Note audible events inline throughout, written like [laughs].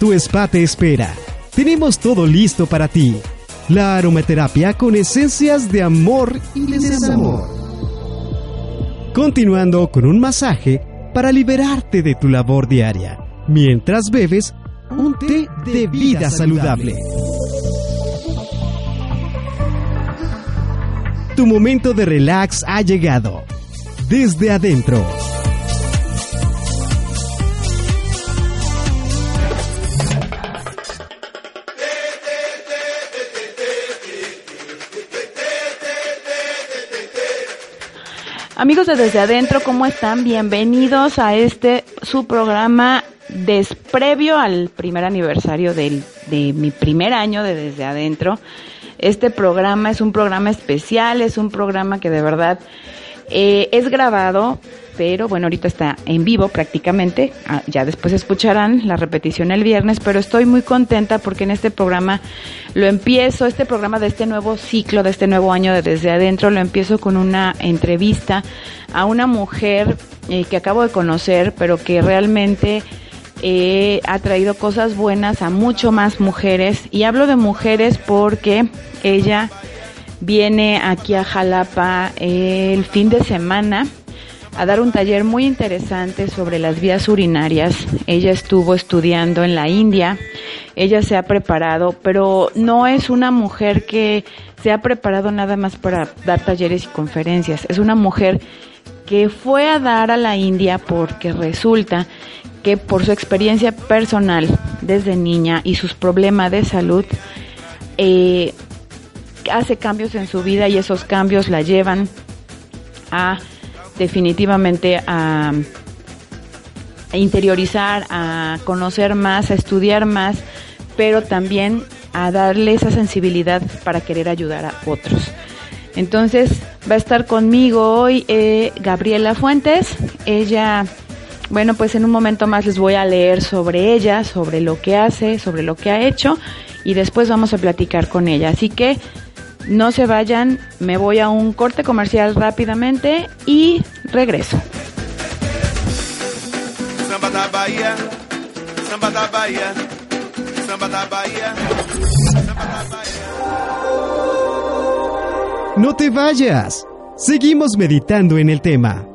Tu spa te espera. Tenemos todo listo para ti. La aromaterapia con esencias de amor y desamor. Continuando con un masaje para liberarte de tu labor diaria, mientras bebes un té de vida saludable. Tu momento de relax ha llegado. Desde adentro. Amigos de Desde Adentro, ¿cómo están? Bienvenidos a este su programa desprevio al primer aniversario del, de mi primer año de Desde Adentro. Este programa es un programa especial, es un programa que de verdad eh, es grabado, pero bueno, ahorita está en vivo prácticamente. Ah, ya después escucharán la repetición el viernes, pero estoy muy contenta porque en este programa lo empiezo, este programa de este nuevo ciclo, de este nuevo año de Desde Adentro, lo empiezo con una entrevista a una mujer eh, que acabo de conocer, pero que realmente eh, ha traído cosas buenas a mucho más mujeres. Y hablo de mujeres porque ella viene aquí a Jalapa el fin de semana a dar un taller muy interesante sobre las vías urinarias. Ella estuvo estudiando en la India, ella se ha preparado, pero no es una mujer que se ha preparado nada más para dar talleres y conferencias, es una mujer que fue a dar a la India porque resulta que por su experiencia personal desde niña y sus problemas de salud, eh, hace cambios en su vida y esos cambios la llevan a definitivamente a, interiorizar, a conocer más, a estudiar más, pero también a darle esa sensibilidad para querer ayudar a otros. Entonces va a estar conmigo hoy eh, Gabriela Fuentes. Ella, bueno, pues en un momento más les voy a leer sobre ella, sobre lo que hace, sobre lo que ha hecho y después vamos a platicar con ella. Así que no se vayan, me voy a un corte comercial rápidamente y regreso. No te vayas. Seguimos meditando en el tema.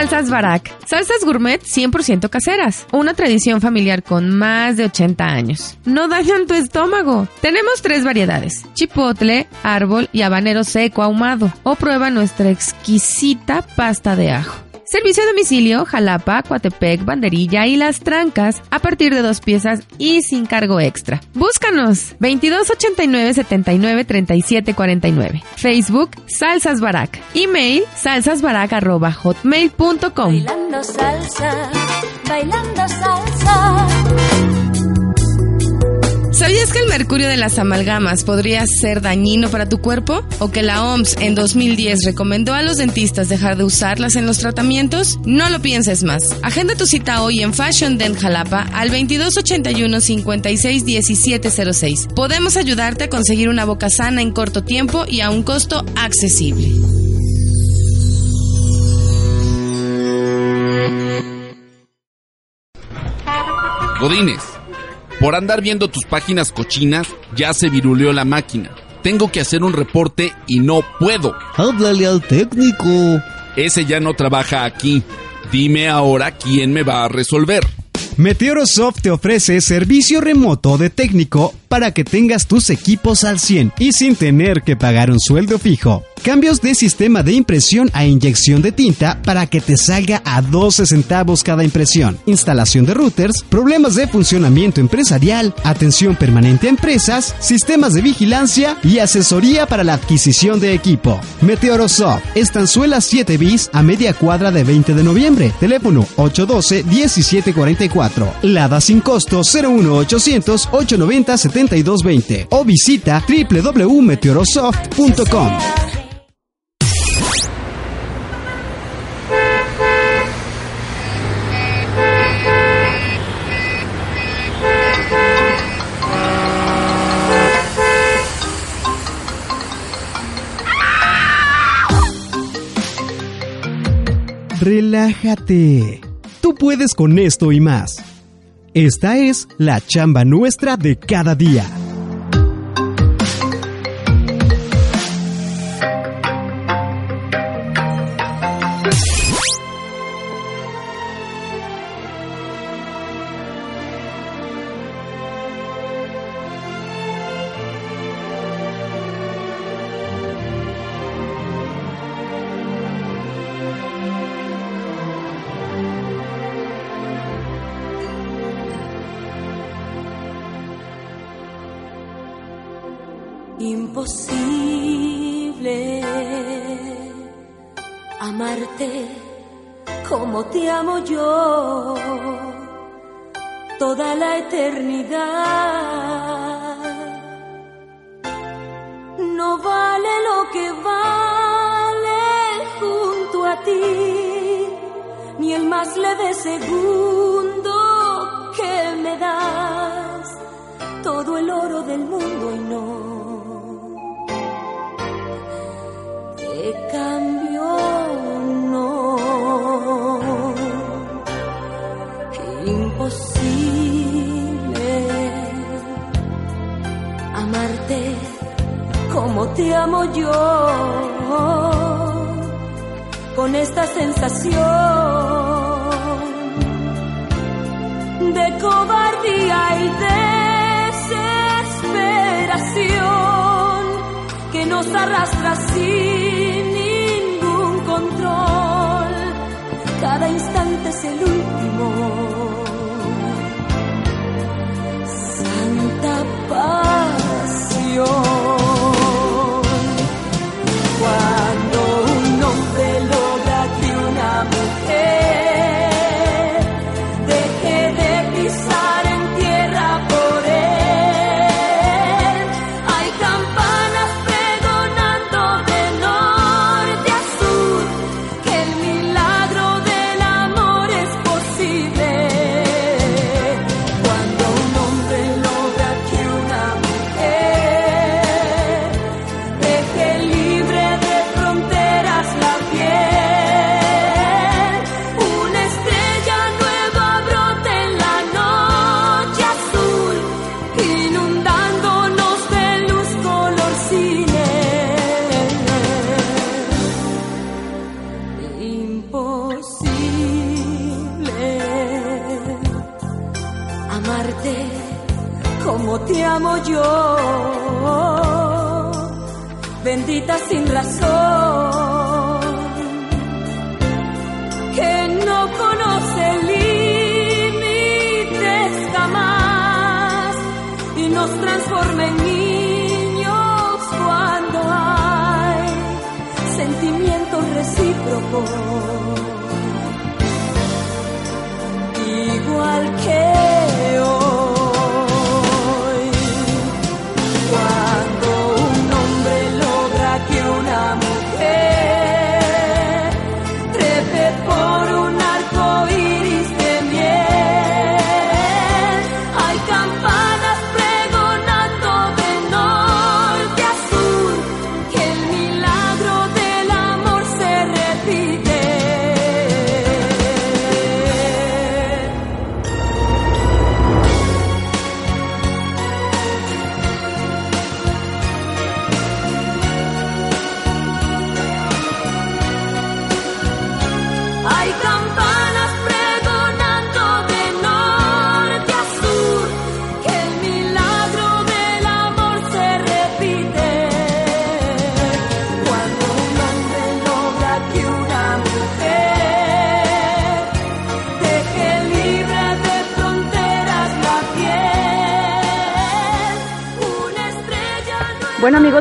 Salsas Barak. Salsas gourmet 100% caseras. Una tradición familiar con más de 80 años. No dañan tu estómago. Tenemos tres variedades. Chipotle, árbol y habanero seco ahumado. O prueba nuestra exquisita pasta de ajo. Servicio a domicilio, Jalapa, Coatepec, Banderilla y Las Trancas a partir de dos piezas y sin cargo extra. Búscanos 2289 79 37 49. Facebook Salsas Barak. Email salsasbarak@hotmail.com. Bailando salsa, bailando salsa. ¿Sabías que el mercurio de las amalgamas podría ser dañino para tu cuerpo? ¿O que la OMS en 2010 recomendó a los dentistas dejar de usarlas en los tratamientos? No lo pienses más. Agenda tu cita hoy en Fashion Dent Jalapa al 2281 56 1706. Podemos ayudarte a conseguir una boca sana en corto tiempo y a un costo accesible. Godines, por andar viendo tus páginas cochinas, ya se viruleó la máquina. Tengo que hacer un reporte y no puedo. Háblale al técnico. Ese ya no trabaja aquí. Dime ahora quién me va a resolver. Meteorosoft te ofrece servicio remoto de técnico para que tengas tus equipos al 100 y sin tener que pagar un sueldo fijo. Cambios de sistema de impresión a inyección de tinta para que te salga a 12 centavos cada impresión. Instalación de routers, problemas de funcionamiento empresarial, atención permanente a empresas, sistemas de vigilancia y asesoría para la adquisición de equipo. Meteorosoft, Estanzuela 7 bis a media cuadra de 20 de noviembre. Teléfono 812-1744. Lada sin costo 01800 890 7220 o visita www.meteorosoft.com. Relájate. Tú puedes con esto y más. Esta es la chamba nuestra de cada día.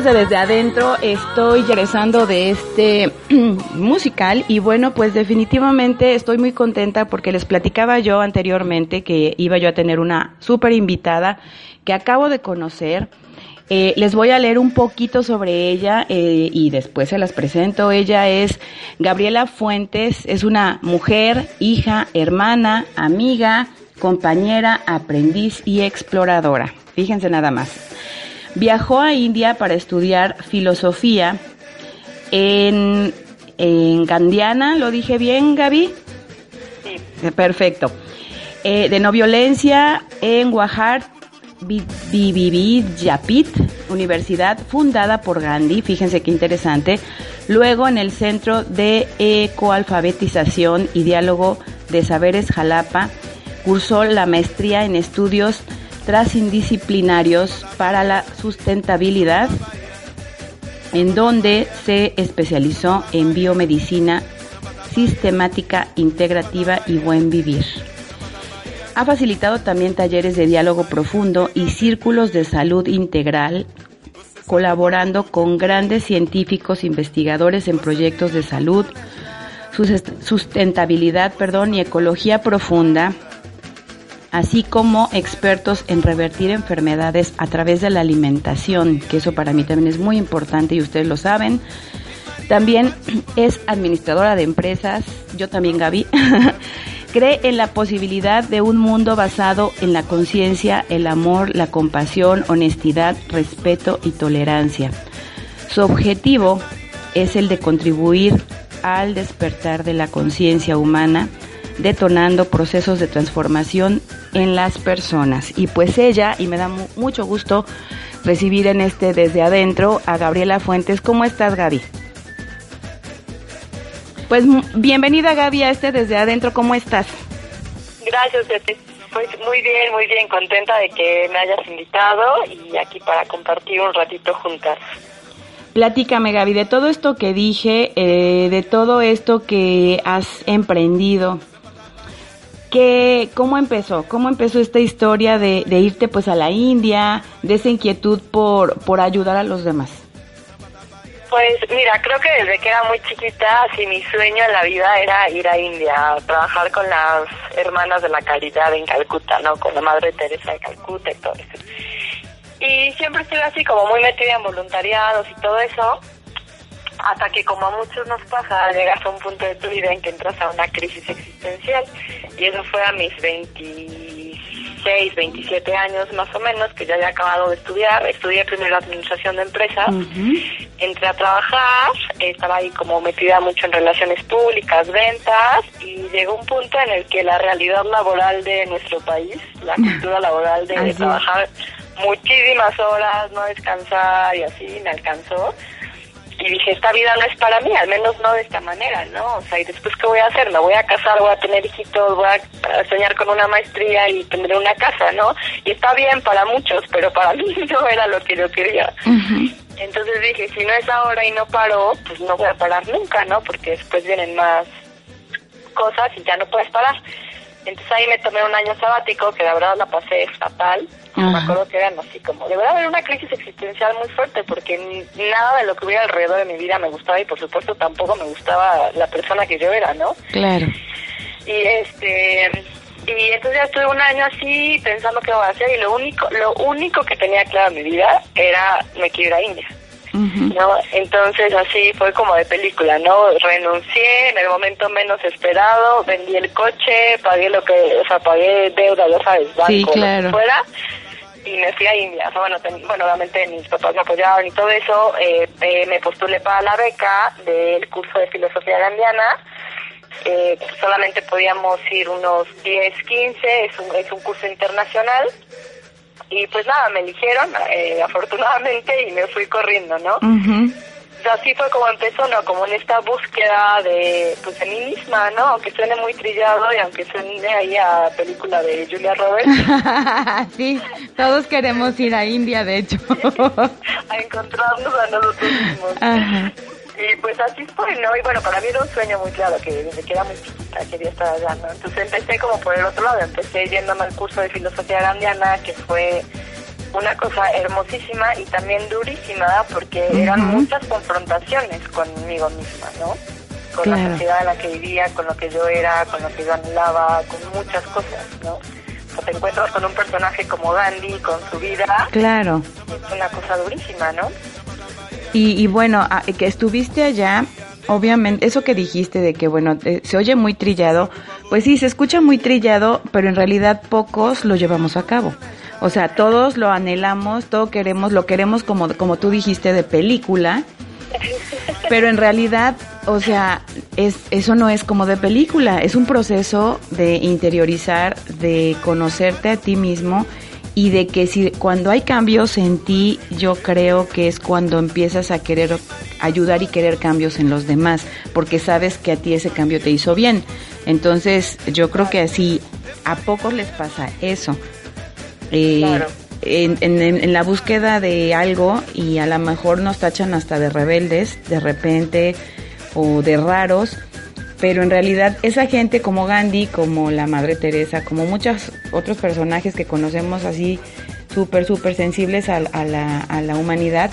De Desde Adentro, estoy regresando de este [clears throat] musical y bueno, pues definitivamente estoy muy contenta porque les platicaba yo anteriormente que iba yo a tener una súper invitada que acabo de conocer. Eh, les voy a leer un poquito sobre ella eh, y después se las presento. Ella es Gabriela Fuentes, es una mujer, hija, hermana, amiga, compañera, aprendiz y exploradora. Fíjense nada más. Viajó a India para estudiar filosofía en, en Gandiana, ¿lo dije bien, Gaby? Sí. Perfecto. Eh, de no violencia en Guajar, Yapit, universidad fundada por Gandhi, fíjense qué interesante. Luego en el Centro de Ecoalfabetización y Diálogo de Saberes Jalapa, cursó la maestría en estudios transindisciplinarios para la sustentabilidad, en donde se especializó en biomedicina sistemática, integrativa y buen vivir. Ha facilitado también talleres de diálogo profundo y círculos de salud integral, colaborando con grandes científicos investigadores en proyectos de salud, sustentabilidad, perdón, y ecología profunda, así como expertos en revertir enfermedades a través de la alimentación, que eso para mí también es muy importante y ustedes lo saben. También [clears throat] es administradora de empresas, yo también Gaby, [laughs] cree en la posibilidad de un mundo basado en la conciencia, el amor, la compasión, honestidad, respeto y tolerancia. Su objetivo es el de contribuir al despertar de la conciencia humana, detonando procesos de transformación en las personas. Y pues ella, y me da mucho gusto recibir en este desde adentro a Gabriela Fuentes. ¿Cómo estás, Gaby? Pues bienvenida, Gaby, a este desde adentro. ¿Cómo estás? Gracias, Pues muy bien, muy bien, contenta de que me hayas invitado y aquí para compartir un ratito juntas. Platícame, Gaby, de todo esto que dije, eh, de todo esto que has emprendido, ¿Qué, ¿Cómo empezó? ¿Cómo empezó esta historia de, de, irte pues a la India, de esa inquietud por, por ayudar a los demás? Pues mira, creo que desde que era muy chiquita, así mi sueño en la vida era ir a India, trabajar con las hermanas de la caridad en Calcuta, ¿no? Con la Madre Teresa de Calcuta y todo eso. Y siempre estuve así como muy metida en voluntariados y todo eso hasta que como a muchos nos pasa, llegas a un punto de tu vida en que entras a una crisis existencial. Y eso fue a mis 26, 27 años más o menos, que ya había acabado de estudiar. Estudié primero administración de empresas, entré a trabajar, estaba ahí como metida mucho en relaciones públicas, ventas, y llegó un punto en el que la realidad laboral de nuestro país, la [laughs] cultura laboral de trabajar muchísimas horas, no descansar y así, me alcanzó y dije, esta vida no es para mí, al menos no de esta manera, ¿no? O sea, ¿y después qué voy a hacer? Me voy a casar, voy a tener hijitos, voy a soñar con una maestría y tendré una casa, ¿no? Y está bien para muchos, pero para [laughs] mí no era lo que yo quería. Entonces dije, si no es ahora y no paro, pues no voy a parar nunca, ¿no? Porque después vienen más cosas y ya no puedes parar. Entonces ahí me tomé un año sabático que la verdad la pasé fatal. Me acuerdo que eran así como, de verdad era una crisis existencial muy fuerte porque nada de lo que hubiera alrededor de mi vida me gustaba y por supuesto tampoco me gustaba la persona que yo era, ¿no? Claro. Y este y entonces ya estuve un año así pensando qué voy a hacer y lo único lo único que tenía claro en mi vida era me quiero ir a India. ¿No? Entonces así fue como de película, ¿no? Renuncié en el momento menos esperado, vendí el coche, pagué lo que, o sea, pagué deuda, ya sabes, banco, fuera, y me fui a India. O sea, bueno, bueno, obviamente mis papás me apoyaron y todo eso, eh, eh, me postulé para la beca del curso de filosofía gandiana, eh, solamente podíamos ir unos 10, 15, es un, es un curso internacional, y pues nada, me eligieron, eh, afortunadamente, y me fui corriendo, ¿no? así fue como empezó, ¿no? Como en esta búsqueda de, pues, de mí misma, ¿no? Aunque suene muy trillado y aunque suene ahí a película de Julia Roberts. [laughs] sí, todos queremos ir a India, de hecho. [laughs] a encontrarnos a nosotros mismos. Ajá. Y pues así fue, ¿no? Y bueno, para mí era un sueño muy claro, que desde que era muy chiquita quería estar allá, ¿no? Entonces empecé como por el otro lado, empecé yéndome al curso de filosofía gandiana, que fue una cosa hermosísima y también durísima, porque eran muchas confrontaciones conmigo misma, ¿no? Con la sociedad en la que vivía, con lo que yo era, con lo que yo anhelaba, con muchas cosas, ¿no? O te encuentras con un personaje como Gandhi, con su vida. Claro. Es una cosa durísima, ¿no? Y, y bueno, que estuviste allá, obviamente, eso que dijiste de que, bueno, se oye muy trillado, pues sí, se escucha muy trillado, pero en realidad pocos lo llevamos a cabo. O sea, todos lo anhelamos, todo queremos, lo queremos como, como tú dijiste de película, pero en realidad, o sea, es, eso no es como de película, es un proceso de interiorizar, de conocerte a ti mismo y de que si cuando hay cambios en ti, yo creo que es cuando empiezas a querer ayudar y querer cambios en los demás, porque sabes que a ti ese cambio te hizo bien. Entonces, yo creo que así a pocos les pasa eso. Eh, en, en, la búsqueda de algo y a lo mejor nos tachan hasta de rebeldes de repente o de raros, pero en realidad esa gente como Gandhi, como la Madre Teresa, como muchos otros personajes que conocemos así súper, súper sensibles a, la, a la humanidad,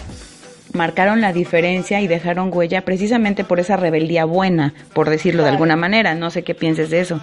marcaron la diferencia y dejaron huella precisamente por esa rebeldía buena, por decirlo de alguna manera. No sé qué pienses de eso.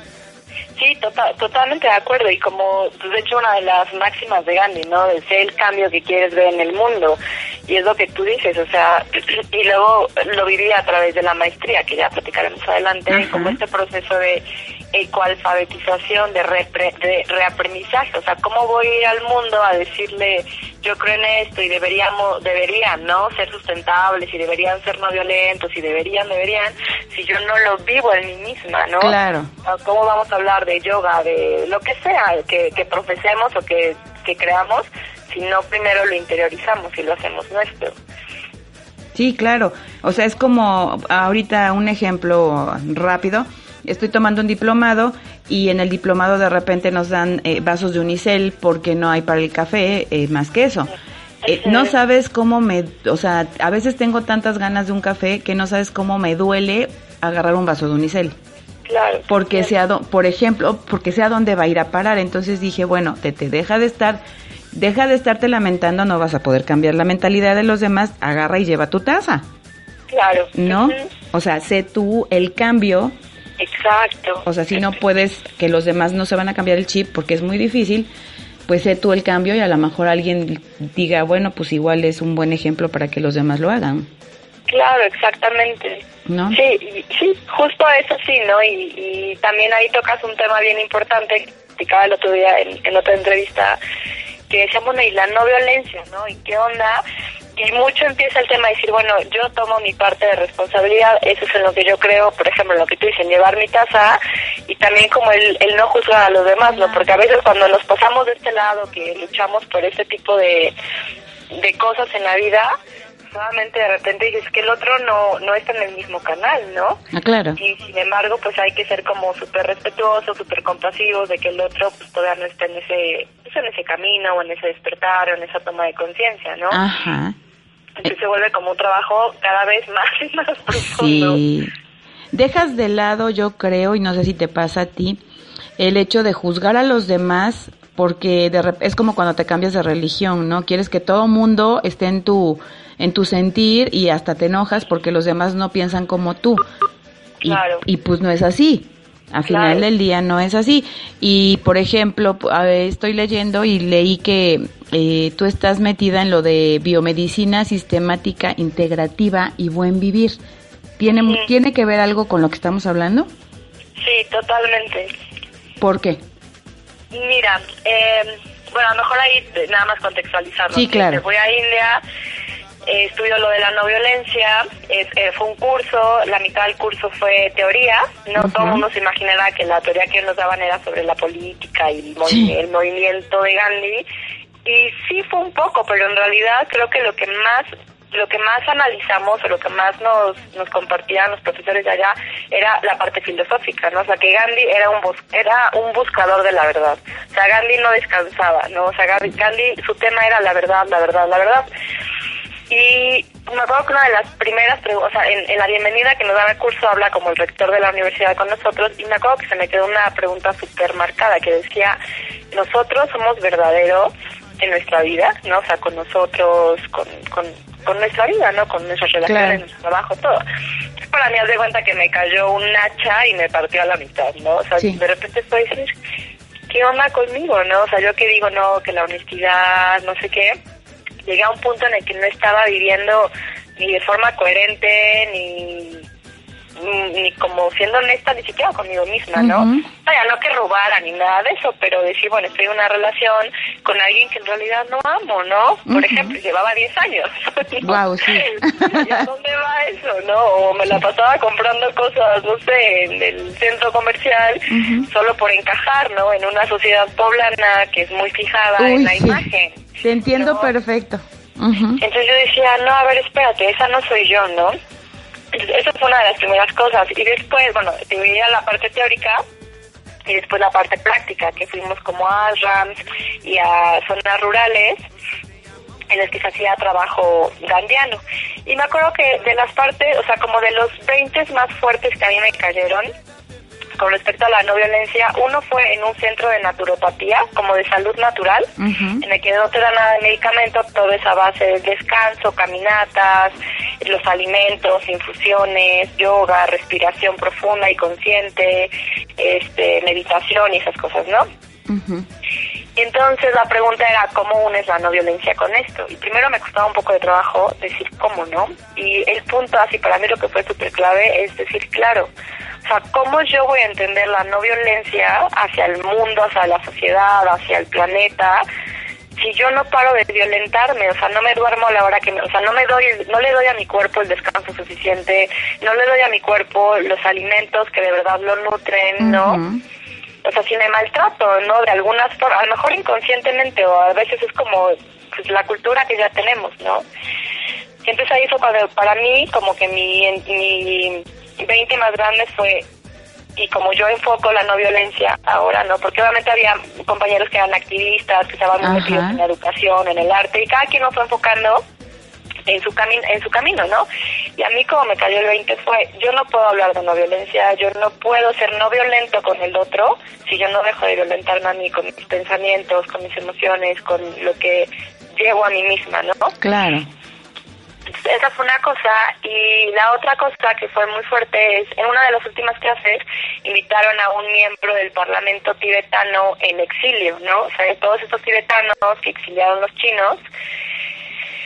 Sí, tota-, totalmente de acuerdo. Y como, pues, de hecho, una de las máximas de Gandhi, ¿no? De ser el cambio que quieres ver en el mundo. Y es lo que tú dices, o sea, [clears throat] y luego lo viví a través de la maestría, que ya platicaremos adelante, como este proceso de ecoalfabetización, de, de reaprendizaje. O sea, ¿cómo voy a ir al mundo a decirle, yo creo en esto y deberíamos, deberían, ¿no? Ser sustentables y deberían ser no violentos y deberían, deberían, si yo no lo vivo en mí misma, ¿no? Claro. ¿Cómo vamos a hablar de yoga, de lo que sea que, que profesemos o que, que creamos, si no primero lo interiorizamos y lo hacemos nuestro? Sí, claro. O sea, es como ahorita un ejemplo rápido. Estoy tomando un diplomado y en el diplomado de repente nos dan eh, vasos de unicel porque no hay para el café eh, más que eso. Eh, no sabes cómo me, o sea, a veces tengo tantas ganas de un café que no sabes cómo me duele agarrar un vaso de unicel. Claro. Porque sea, por ejemplo, porque sea dónde va a ir a parar. Entonces dije, bueno, te, te deja de estar, deja de estarte lamentando, no vas a poder cambiar la mentalidad de los demás, agarra y lleva tu taza. Claro. ¿No? O sea, sé tú el cambio Exacto. O sea, si no puedes, que los demás no se van a cambiar el chip porque es muy difícil, pues sé tú el cambio y a lo mejor alguien diga, bueno, pues igual es un buen ejemplo para que los demás lo hagan. Claro, exactamente. ¿No? Sí, sí, justo eso sí, ¿no? Y, también ahí tocas un tema bien importante, que el otro día en, en otra entrevista, que decíamos, y la no violencia, ¿no? ¿Y qué onda? y mucho empieza el tema de decir, bueno, yo tomo mi parte de responsabilidad, eso es en lo que yo creo, por ejemplo, en lo que tú dices, llevar mi taza y también como el, el no juzgar a los demás, ¿no? Porque a veces cuando nos pasamos de este lado, que luchamos por este tipo de, de cosas en la vida, solamente de repente dices que el otro no, no está en el mismo canal, ¿no? Ah, claro. Y sin embargo, pues hay que ser como súper respetuosos, súper compasivos de que el otro pues todavía no está en ese, pues, en ese camino o en ese despertar o en esa toma de conciencia, ¿no? Ajá. Entonces se vuelve como un trabajo cada vez [laughs] más y más profundo. Sí. Dejas de lado, yo creo, y no sé si te pasa a ti, el hecho de juzgar a los demás porque de es como cuando te cambias de religión, ¿no? Quieres que todo mundo esté en tu en tu sentir y hasta te enojas porque los demás no piensan como tú. Claro. Y, pues no es así. A final del día no es así. Y por ejemplo, estoy leyendo y leí que eh, tú estás metida en lo de biomedicina sistemática, integrativa y buen vivir. ¿Tiene, ¿Tiene que ver algo con lo que estamos hablando? Sí, totalmente. ¿Por qué? Mira, eh, bueno, a lo mejor ahí nada más contextualizarlo. Sí, claro. Voy a India, eh, estudio lo de la no violencia, eh, fue un curso, la mitad del curso fue teoría, no todo el mundo se imaginará que la teoría que nos daban era sobre la política y el movimiento de Gandhi, y sí fue un poco, pero en realidad creo que lo que más lo que más analizamos o lo que más nos, nos compartían los profesores de allá era la parte filosófica, ¿no? O sea, que Gandhi era un bus era un buscador de la verdad. O sea, Gandhi no descansaba, ¿no? O sea, Gandhi, su tema era la verdad, la verdad, la verdad. Y me acuerdo que una de las primeras preguntas, o sea, en, en, la bienvenida que nos daba el curso habla como el rector de la universidad con nosotros y me acuerdo que se me quedó una pregunta súper marcada que decía, nosotros somos verdaderos en nuestra vida, ¿no? O sea, con nosotros, con, con, con nuestra vida, ¿no? Con nuestras relaciones, Claro. nuestro trabajo, todo. Entonces, para mí, haz de cuenta que me cayó un hacha y me partió a la mitad, ¿no? O sea, Sí. de repente fue decir, ¿qué onda conmigo, no? O sea, yo que digo, no, que la honestidad, no sé qué, llegué a un punto en el que no estaba viviendo ni de forma coherente, ni como siendo honesta ni siquiera conmigo misma, ¿no? Ujú. Vaya, no que robara ni nada de eso, pero decir, bueno, estoy en una relación con alguien que en realidad no amo, ¿no? Por ejemplo, llevaba 10 años. [laughs] Guau, sí. [laughs] ¿Y a dónde va eso, no? O me la pasaba comprando cosas, no sé, en el centro comercial, solo por encajar, ¿no? En una sociedad poblana que es muy fijada Uy, en la sí. imagen. Te entiendo ¿no? perfecto. Entonces yo decía, no, a ver, espérate, esa no soy yo, ¿no? Esa fue una de las primeras cosas. Y después, bueno, veía la parte teórica y después la parte práctica, que fuimos como a ASRAMS y a zonas rurales en las que se hacía trabajo gandiano. Y me acuerdo que de las partes, o sea, como de los 20 más fuertes que a mí me cayeron, con respecto a la no violencia, uno fue en un centro de naturopatía, como de salud natural, en el que no te da nada de medicamento, todo es a base del descanso, caminatas, los alimentos, infusiones, yoga, respiración profunda y consciente, este, meditación y esas cosas, ¿no? Ujú. Entonces la pregunta era cómo unes la no violencia con esto. Y primero me costaba un poco de trabajo decir cómo, ¿no? Y el punto así para mí lo que fue súper clave es decir, claro, o sea, cómo yo voy a entender la no violencia hacia el mundo, hacia la sociedad, hacia el planeta, si yo no paro de violentarme, o sea, no me duermo a la hora que me, o sea, no me doy, no le doy a mi cuerpo el descanso suficiente, no le doy a mi cuerpo los alimentos que de verdad lo nutren, ¿no? O sea, si me maltrato, ¿no? De algunas formas, a lo mejor inconscientemente o a veces es como pues, la cultura que ya tenemos, ¿no? Entonces ahí fue cuando para mí como que mi, mi 20 más grande fue, y como yo enfoco la no violencia ahora, ¿no? Porque obviamente había compañeros que eran activistas, que estaban muy metidos en la educación, en el arte, y cada quien nos fue enfocando en su camino en su camino no y a mí como me cayó el 20 fue yo no puedo hablar de no violencia yo no puedo ser no violento con el otro si yo no dejo de violentarme a mí con mis pensamientos con mis emociones con lo que llevo a mí misma no Claro. esa fue una cosa y la otra cosa que fue muy fuerte es en una de las últimas clases invitaron a un miembro del parlamento tibetano en exilio, ¿no? O sea, de todos estos tibetanos que exiliaron los chinos.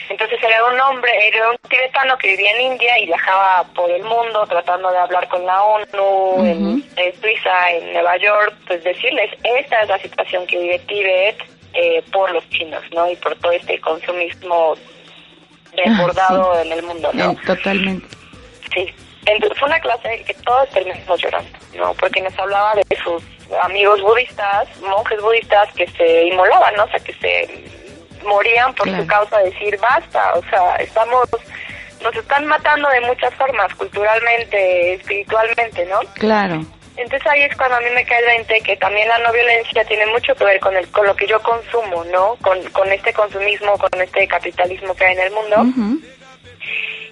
Entonces era un hombre, era un tibetano que vivía en India y viajaba por el mundo tratando de hablar con la ONU, en, en Suiza, en Nueva York, pues decirles, esta es la situación que vive Tíbet eh, por los chinos, ¿no? Y por todo este consumismo desbordado Ah, en el mundo, ¿no? Eh, totalmente. Sí. Entonces fue una clase que todos terminamos llorando, ¿no? Porque nos hablaba de sus amigos budistas, monjes budistas que se inmolaban, ¿no? O sea, que se morían por Claro. su causa, decir basta, o sea, estamos, nos están matando de muchas formas, culturalmente, espiritualmente, ¿no? Claro. Entonces ahí es cuando a mí me cae el 20 que también la no violencia tiene mucho que ver con el con lo que yo consumo, ¿no? Con, con este consumismo, con este capitalismo que hay en el mundo.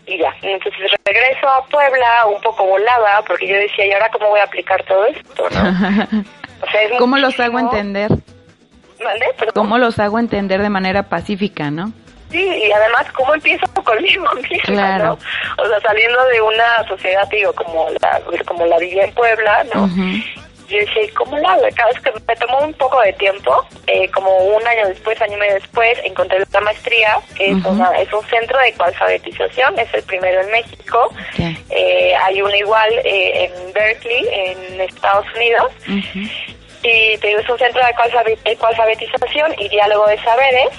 Y ya, entonces regreso a Puebla un poco volada porque yo decía, ¿y ahora cómo voy a aplicar todo esto, no? [laughs] O sea, es ¿Cómo los hago entender? ¿Cómo los hago entender de manera pacífica, no? Sí, y además, ¿cómo empiezo [laughs] conmigo misma, Claro. no? O sea, saliendo de una sociedad, digo, como la, como la vivía en Puebla, ¿no? Ujú. Yo decía, ¿y ¿cómo la hago? Cada vez que me tomó un poco de tiempo, eh, como un año después, año y medio después, encontré la maestría, que es, una, es un centro de coalfabetización, es el primero en México. Ya. Eh, hay uno igual eh, en Berkeley, en Estados Unidos. Ujú. Y te digo, es un centro de coalfabe- de coalfabetización y diálogo de saberes.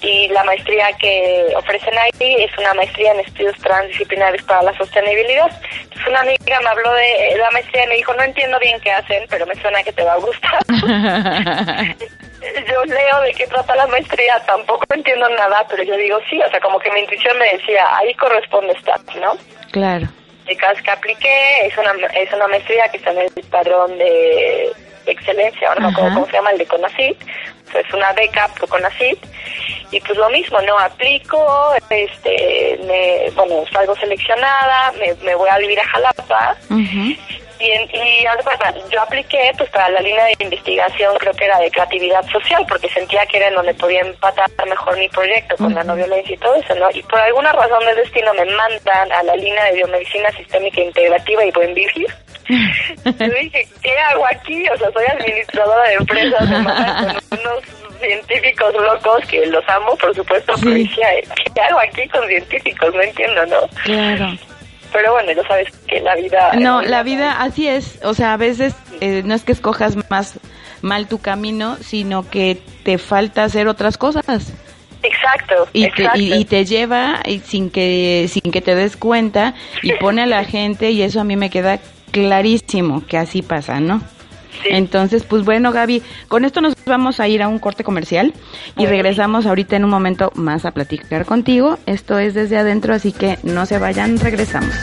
Y la maestría que ofrecen ahí es una maestría en estudios transdisciplinarios para la sostenibilidad. Entonces una amiga me habló de la maestría y me dijo, no entiendo bien qué hacen, pero me suena que te va a gustar. [laughs] yo leo de qué trata la maestría, tampoco entiendo nada, pero yo digo sí, o sea, como que mi intuición me decía, ahí corresponde estar, ¿no? claro. El caso que apliqué es una, es una maestría que está en el padrón de excelencia, ahora no acuerdo cómo se llama, el de o sea, es una beca por y pues lo mismo, ¿no? Aplico, este, me, bueno, salgo seleccionada, me, me voy a vivir a Jalapa. Bien, y yo apliqué pues para la línea de investigación, creo que era de creatividad social, porque sentía que era en donde podía empatar mejor mi proyecto con la no violencia y todo eso, ¿no? Y por alguna razón del destino me mandan a la línea de biomedicina sistémica integrativa y buen vivir. [laughs] yo dije, ¿qué hago aquí? O sea, soy administradora de empresas, con unos científicos locos que los amo, por supuesto, pero decía, ¿qué hago aquí con científicos? No entiendo, ¿no? Claro. Pero bueno, ya sabes que la vida... No, la vida así es. O sea, a veces eh, no es que escojas más mal tu camino, sino que te falta hacer otras cosas. Exacto. Y, Te, y, te lleva y sin que sin que te des cuenta y [laughs] pone a la gente y eso a mí me queda clarísimo que así pasa, ¿no? Entonces, pues bueno, Gaby, con esto nos vamos a ir a un corte comercial y regresamos ahorita en un momento más a platicar contigo. Esto es desde adentro, así que no se vayan, regresamos.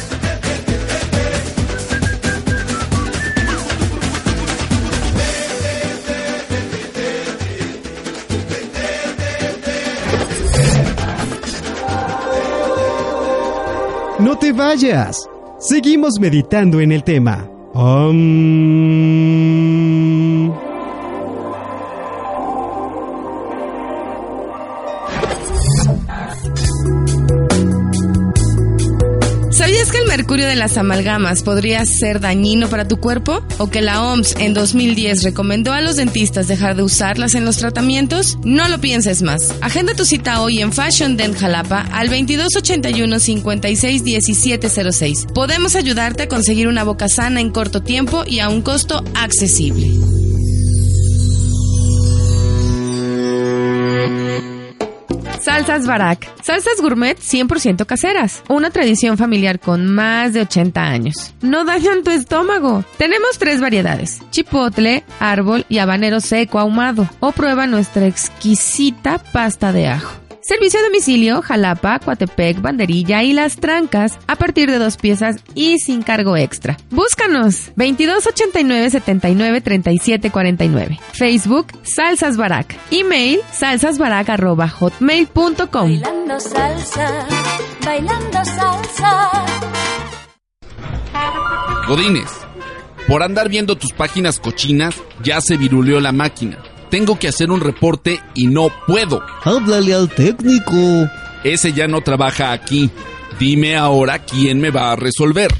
No te vayas. Seguimos meditando en el tema. ¿Sabías mercurio de las amalgamas podría ser dañino para tu cuerpo? ¿O que la OMS en 2010 recomendó a los dentistas dejar de usarlas en los tratamientos? No lo pienses más. Agenda tu cita hoy en Fashion Dent Jalapa al 2281 56 1706. Podemos ayudarte a conseguir una boca sana en corto tiempo y a un costo accesible. Salsas Barak. Salsas gourmet 100% caseras. Una tradición familiar con más de 80 años. No dañan tu estómago. Tenemos tres variedades. Chipotle, árbol y habanero seco ahumado. O prueba nuestra exquisita pasta de ajo. Servicio a domicilio, Jalapa, Coatepec, Banderilla y Las Trancas a partir de dos piezas y sin cargo extra. Búscanos 2289 79 37 49. Facebook Salsas Barak. Email salsasbarak@hotmail.com. Bailando salsa, bailando salsa. Godines, por andar viendo tus páginas cochinas, ya se viruleó la máquina. Tengo que hacer un reporte y no puedo. Háblale al técnico. Ese ya no trabaja aquí. Dime ahora quién me va a resolver.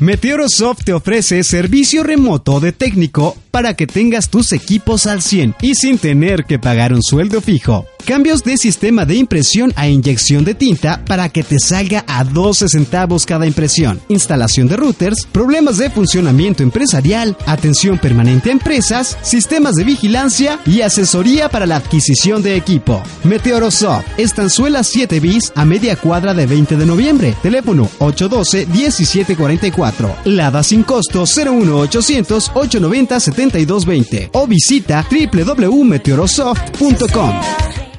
Meteorosoft te ofrece servicio remoto de técnico para que tengas tus equipos al 100 y sin tener que pagar un sueldo fijo. Cambios de sistema de impresión a inyección de tinta para que te salga a 12 centavos cada impresión. Instalación de routers, problemas de funcionamiento empresarial, atención permanente a empresas, sistemas de vigilancia y asesoría para la adquisición de equipo. Meteorosoft, Estanzuela 7 bis a media cuadra de 20 de noviembre. Teléfono 812-1744. Lada sin costo 01800 890 7220 o visita www.meteorosoft.com.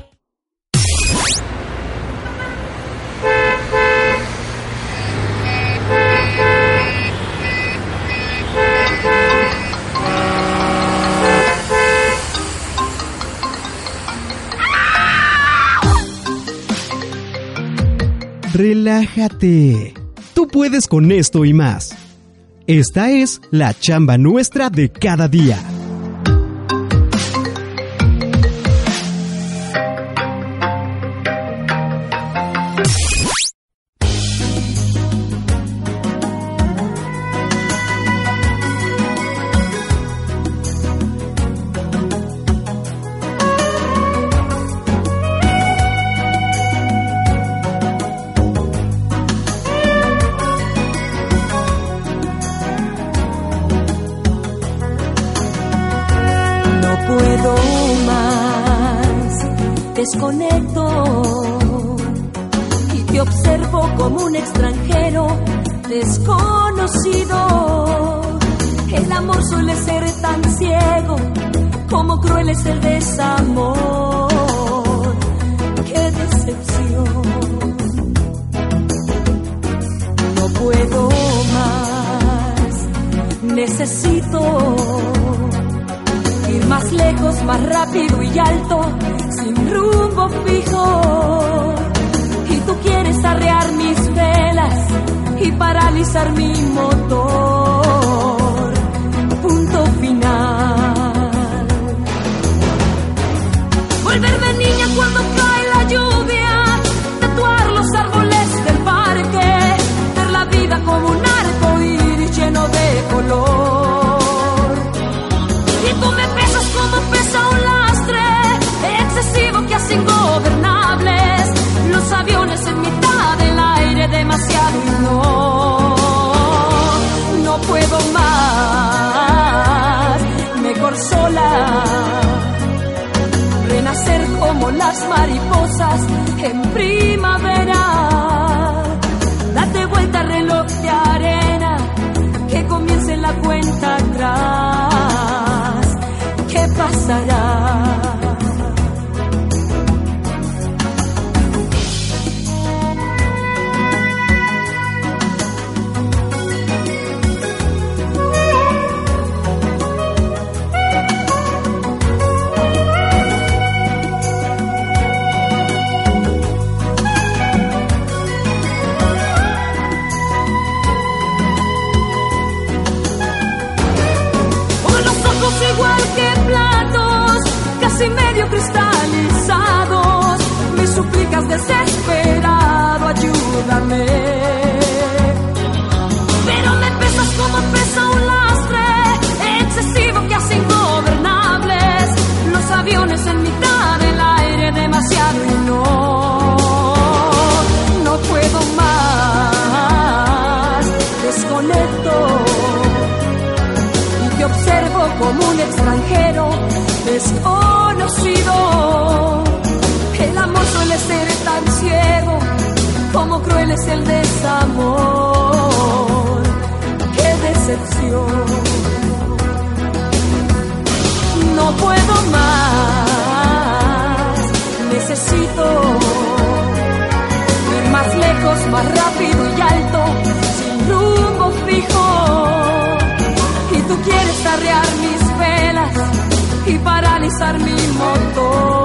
Relájate. Tú puedes con esto y más. Esta es la chamba nuestra de cada día. Desconecto y te observo como un extranjero desconocido. El amor suele ser tan ciego como cruel es el desamor. Qué decepción. No puedo más, necesito más lejos, más rápido y alto, sin rumbo fijo. Y tú quieres arrear mis velas y paralizar mi motor. Punto final. Volverme niña cuando cae la lluvia, tatuar los árboles del parque, ver la vida como un arco iris lleno de color. Como pesa un lastre, excesivo que hace ingobernables los aviones en mitad del aire, demasiado no, no puedo más, mejor sola renacer como las mariposas en primavera. Date vuelta reloj de arena, que comience la cuenta atrás. ¿Qué pasará? Suplicas desesperado, ayúdame. Es el desamor. ¡Qué decepción! No puedo más, necesito ir más lejos, más rápido y alto, sin rumbo fijo. Y tú quieres arrear mis velas y paralizar mi motor.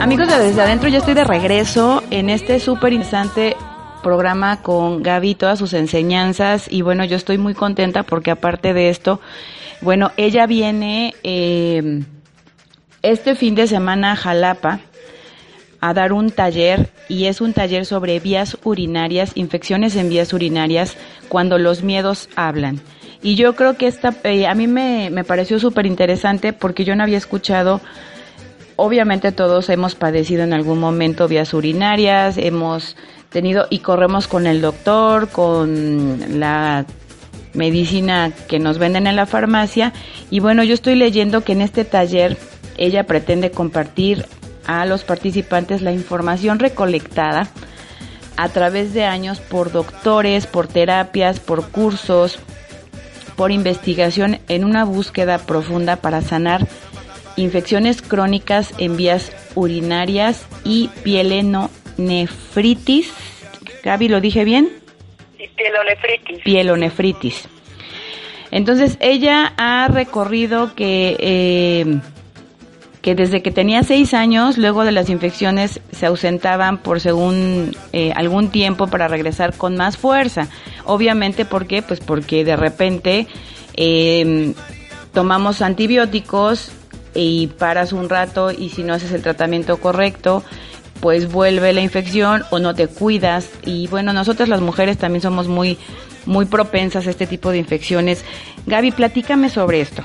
Amigos de Desde Adentro, ya estoy de regreso en este súper interesante programa con Gaby, todas sus enseñanzas y bueno, yo estoy muy contenta porque aparte de esto, bueno, ella viene eh, este fin de semana a Jalapa a dar un taller y es un taller sobre vías urinarias, infecciones en vías urinarias cuando los miedos hablan. Y yo creo que esta, eh, a mí me, me pareció súper interesante porque yo no había escuchado obviamente todos hemos padecido en algún momento vías urinarias, hemos tenido y corremos con el doctor, con la medicina que nos venden en la farmacia. Y bueno, yo estoy leyendo que en este taller ella pretende compartir a los participantes la información recolectada a través de años por doctores, por terapias, por cursos, por investigación en una búsqueda profunda para sanar infecciones crónicas en vías urinarias y pielonefritis. Gaby, ¿lo dije bien? Pielonefritis. Pielonefritis. Entonces, ella ha recorrido que, eh, que desde que tenía seis años, luego de las infecciones, se ausentaban por según eh, algún tiempo para regresar con más fuerza. Obviamente, ¿por qué? Pues porque de repente eh, tomamos antibióticos y paras un rato y si no haces el tratamiento correcto, pues vuelve la infección o no te cuidas y bueno, nosotras las mujeres también somos muy muy propensas a este tipo de infecciones. Gaby, platícame sobre esto.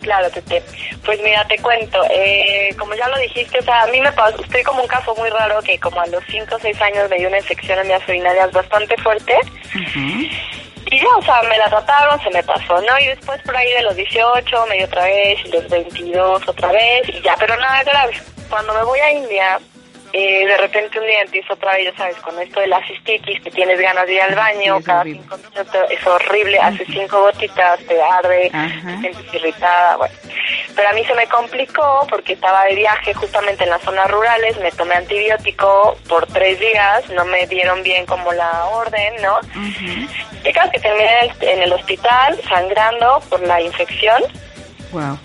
Claro, Tete. Pues mira, te cuento, eh, como ya lo dijiste, o sea, a mí me pasó, estoy como un caso muy raro que como a los 5 o 6 años me dio una infección en mis urinarias bastante fuerte. Y ya, o sea, me la trataron, se me pasó, ¿no? Y después por ahí de los 18 me dio otra vez, y los 22 otra vez, y ya, pero nada grave. Cuando me voy a India, eh, de repente un día empiezo otra vez, ya sabes, con esto de la cistitis, que tienes ganas de ir al baño, cada horrible. cinco minutos, es horrible, hace cinco gotitas, te arde, Ajá. te sientes irritada, bueno. Pero a mí se me complicó porque estaba de viaje justamente en las zonas rurales, me tomé antibiótico por tres días, no me dieron bien como la orden, ¿no? Y claro que terminé en el hospital sangrando por la infección Wow.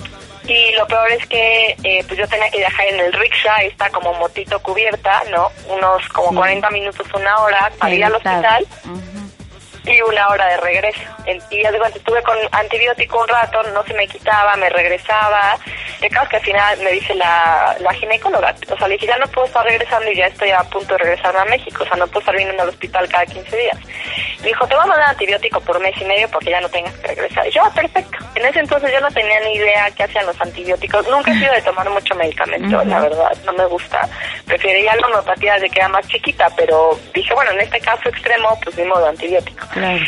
Y lo peor es que eh, pues yo tenía que viajar en el rickshaw, está como motito cubierta, ¿no? Unos como Sí. 40 minutos, una hora para ir al hospital y una hora de regreso. Y ya digo, estuve con antibiótico un rato, no se me quitaba, me regresaba. El caso es que al final me dice la, la ginecóloga, o sea, le dije, ya no puedo estar regresando y ya estoy a punto de regresarme a México, o sea, no puedo estar viniendo al hospital cada 15 días. Dijo, te voy a mandar antibiótico por mes y medio porque ya no tengas que regresar. Y yo, ah, perfecto. En ese entonces yo no tenía ni idea qué hacían los antibióticos. Nunca he sido de tomar mucho medicamento, la verdad, no me gusta. Preferiría la homeopatía desde que era más chiquita, pero dije, bueno, en este caso extremo, pues ni modo antibiótico. Claro.